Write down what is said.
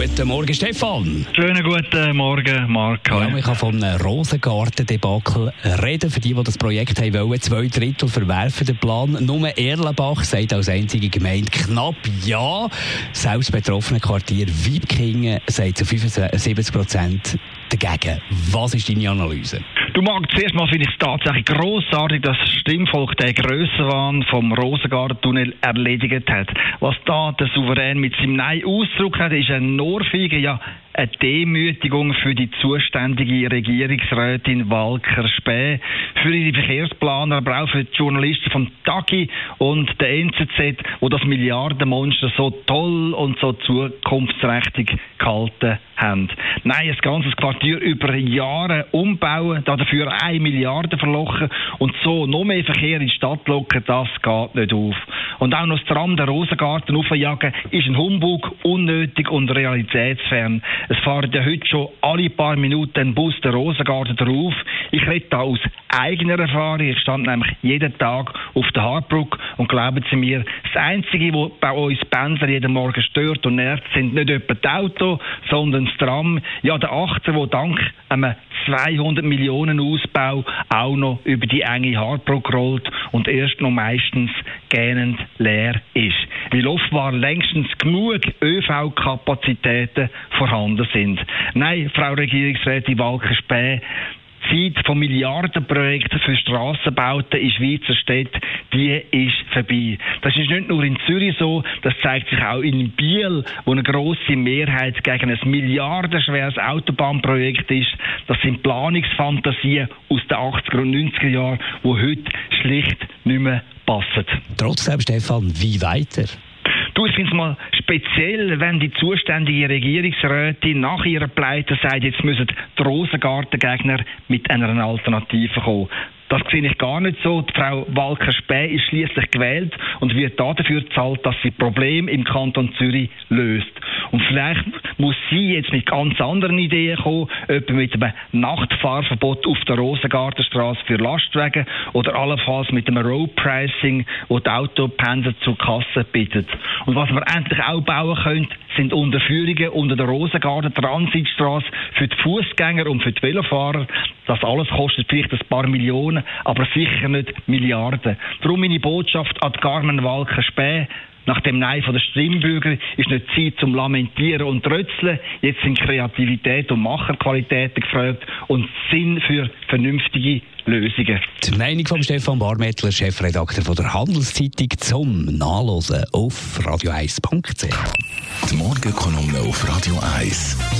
Guten Morgen, Stefan. Schönen guten Morgen, Marc. Ja, man kann von einem Rosengarten-Debakel reden. Für die, die das Projekt haben wollen, zwei Drittel verwerfen den Plan. Nur Erlenbach sagt als einzige Gemeinde knapp ja. Selbst betroffene Quartier Wiebkingen sagt zu 75 Prozent dagegen. Was ist deine Analyse? Du magst zuerst mal finde ich es tatsächlich grossartig, dass das Stimmvolk den Grössenwahn vom Rosengarten-Tunnel erledigt hat. Was da der Souverän mit seinem Nein ausdrückt hat, ist ein Ohrfeige, ja, eine Demütigung für die zuständige Regierungsrätin Walker Späh, für ihre Verkehrsplaner, aber auch für die Journalisten vom TAGI und der NZZ, wo das Milliardenmonster so toll und so zukunftsträchtig gehalten haben. Nein, ein ganzes Quartier über Jahre umbauen, dafür eine Milliarde verlochen und so noch mehr Verkehr in die Stadt locken, das geht nicht auf. Und auch noch das Tram der Rosengarten aufjagen, ist ein Humbug, unnötig und realitätsfern. Es fahren ja heute schon alle paar Minuten ein Bus der Rosengarten drauf. Ich rede da aus eigener Erfahrung. Ich stand nämlich jeden Tag auf der Hartbrücke und glauben Sie mir, das Einzige, was bei uns Pendler jeden Morgen stört und nervt, sind nicht etwa die Auto, sondern das Tram. Ja, der Achter, der dank einem 200 Millionen Ausbau auch noch über die enge Hartbrücke rollt und erst noch meistens gähnend leer ist. Weil offenbar längstens genug ÖV-Kapazitäten vorhanden sind. Nein, Frau Regierungsrätin Walker-Späh, Zeit von Milliardenprojekten für Strassenbauten in Schweizer Städten, die ist vorbei. Das ist nicht nur in Zürich so, das zeigt sich auch in Biel, wo eine große Mehrheit gegen ein milliardenschweres Autobahnprojekt ist. Das sind Planungsfantasien aus den 80er und 90er Jahren, die heute schlicht nicht mehr passen. Trotzdem, Stefan, wie weiter? Du, ich finde es mal speziell, wenn die zuständige Regierungsrätin nach ihrer Pleite sagt, jetzt müssen die Rosengartengegner mit einer Alternative kommen. Das sehe ich gar nicht so. Die Frau Walker-Späh ist schließlich gewählt und wird dafür zahlt, dass sie Probleme im Kanton Zürich löst. Und vielleicht muss sie jetzt mit ganz anderen Ideen kommen, etwa mit einem Nachtfahrverbot auf der Rosengartenstraße für Lastwagen oder allenfalls mit einem Road Pricing, wo die Autopendler zur Kasse bittet. Und was wir endlich auch bauen können, sind Unterführungen unter der Rosengarten Transitstraße für die Fußgänger und für die Velofahrer. Das alles kostet vielleicht ein paar Millionen, aber sicher nicht Milliarden. Darum meine Botschaft an Carmen Walker-Späh. Nach dem Nein von der Stimmbürger ist nicht Zeit zum Lamentieren und Trötzeln. Jetzt sind Kreativität und Macherqualitäten gefragt und Sinn für vernünftige Lösungen. Die Meinung von Stefan Barmettler, Chefredakteur von der Handelszeitung, zum Nachlesen auf radio1.ch. Die Morgenkolumne auf Radio 1.